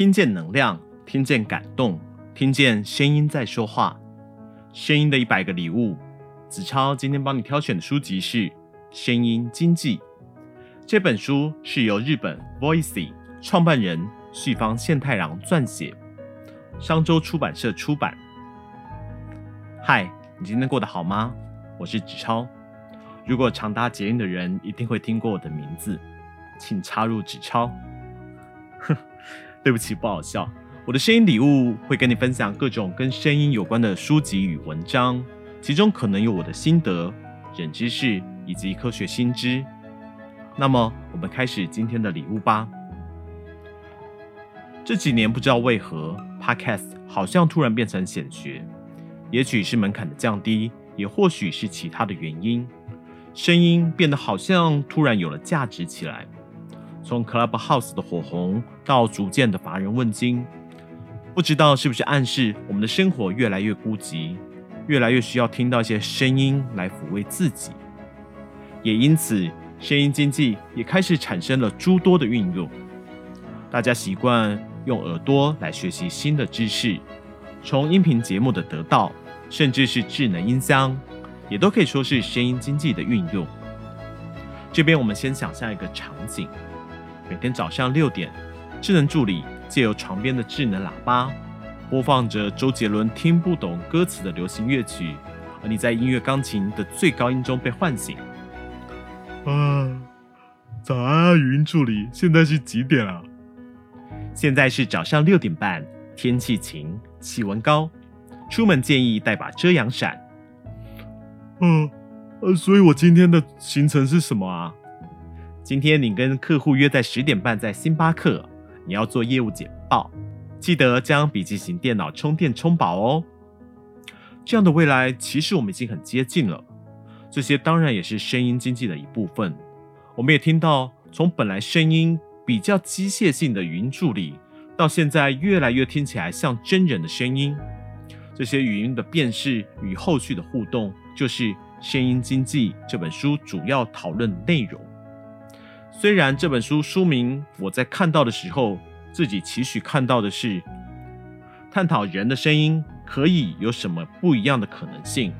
听见能量，听见感动，听见声音在说话。声音的一百个礼物，子超今天帮你挑选的书籍是《声音经济》。这本书是由日本 Voicy 创办人绪方宪太郎撰写，商周出版社出版。嗨，你今天过得好吗？我是子超。如果常搭捷运的人一定会听过我的名字，请插入子超。哼，对不起，不好笑。我的声音礼物会跟你分享各种跟声音有关的书籍与文章，其中可能有我的心得、冷知识以及科学新知。那么，我们开始今天的礼物吧。这几年不知道为何，Podcast 好像突然变成显学，也许是门槛的降低，也或许是其他的原因，声音变得好像突然有了价值起来。从 Clubhouse 的火红到逐渐的乏人问津。不知道是不是暗示我们的生活越来越孤寂，越来越需要听到一些声音来抚慰自己，也因此声音经济也开始产生了诸多的运用。大家习惯用耳朵来学习新的知识，从音频节目的得到，甚至是智能音箱，也都可以说是声音经济的运用。这边我们先想象一个场景：每天早上六点，智能助理。借由床边的智能喇叭，播放着周杰伦听不懂歌词的流行乐曲，而你在音乐钢琴的最高音中被唤醒。啊，早安，语音助理，现在是几点啊？现在是早上六点半，天气晴，气温高，出门建议带把遮阳伞。嗯、啊，呃，所以我今天的行程是什么啊？今天你跟客户约在十点半在星巴克。你要做业务简报，记得将笔记型电脑充电充饱哦。这样的未来其实我们已经很接近了。这些当然也是声音经济的一部分。我们也听到，从本来声音比较机械性的语音助理，到现在越来越听起来像真人的声音。这些语音的辨识与后续的互动，就是《声音经济》这本书主要讨论内容。虽然这本书书名我在看到的时候，自己期许看到的是探讨人的声音可以有什么不一样的可能性，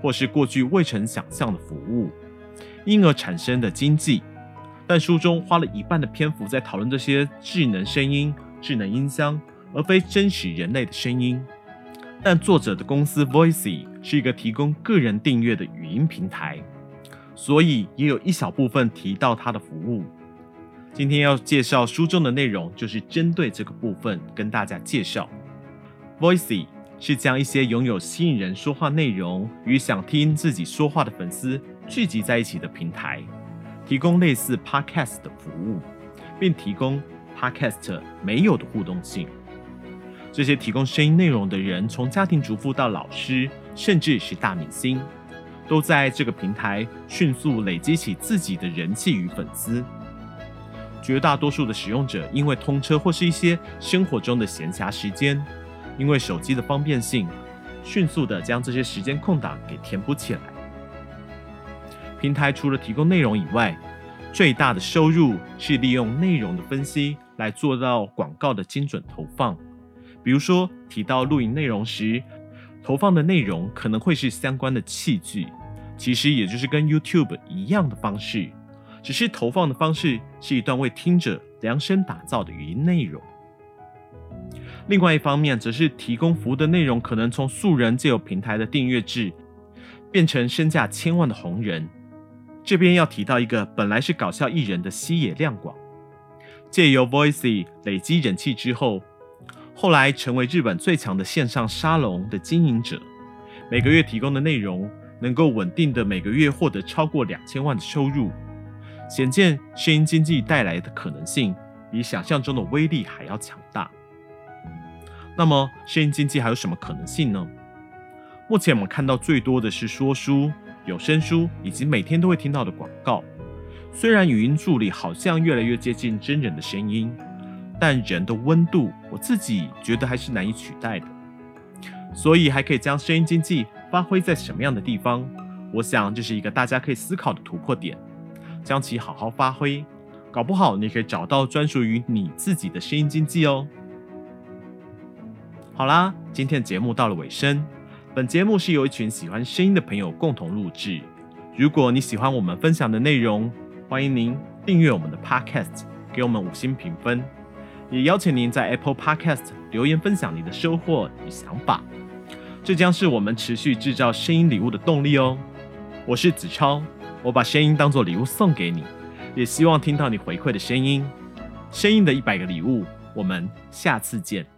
或是过去未曾想象的服务，因而产生的经济。但书中花了一半的篇幅在讨论这些智能声音、智能音箱，而非真实人类的声音。但作者的公司 Voicy 是一个提供个人订阅的语音平台。所以也有一小部分提到他的服务。今天要介绍书中的内容，就是针对这个部分跟大家介绍。Voicy 是将一些拥有吸引人说话内容与想听自己说话的粉丝聚集在一起的平台，提供类似 Podcast 的服务，并提供 Podcast 没有的互动性。这些提供声音内容的人，从家庭主妇到老师，甚至是大明星。都在这个平台迅速累积起自己的人气与粉丝。绝大多数的使用者因为通车或是一些生活中的闲暇时间，因为手机的方便性，迅速的将这些时间空档给填补起来。平台除了提供内容以外，最大的收入是利用内容的分析来做到广告的精准投放。比如说提到录影内容时，投放的内容可能会是相关的器具。其实也就是跟 YouTube 一样的方式，只是投放的方式是一段为听者量身打造的语音内容。另外一方面，则是提供服务的内容可能从素人借由平台的订阅制，变成身价千万的红人。这边要提到一个本来是搞笑艺人的西野亮广，借由 Voicy 累积人气之后，后来成为日本最强的线上沙龙的经营者，每个月提供的内容。能够稳定的每个月获得超过两千万的收入，显见声音经济带来的可能性比想象中的威力还要强大。那么，声音经济还有什么可能性呢？目前我们看到最多的是说书、有声书以及每天都会听到的广告。虽然语音助理好像越来越接近真人的声音，但人的温度，我自己觉得还是难以取代的。所以，还可以将声音经济。发挥在什么样的地方？我想这是一个大家可以思考的突破点，将其好好发挥，搞不好你可以找到专属于你自己的声音经济哦。好啦，今天的节目到了尾声。本节目是由一群喜欢声音的朋友共同录制。如果你喜欢我们分享的内容，欢迎您订阅我们的 Podcast，给我们五星评分。也邀请您在 Apple Podcast 留言分享你的收获与想法，这将是我们持续制造声音礼物的动力哦。我是子超，我把声音当作礼物送给你，也希望听到你回馈的声音。声音的一百个礼物，我们下次见。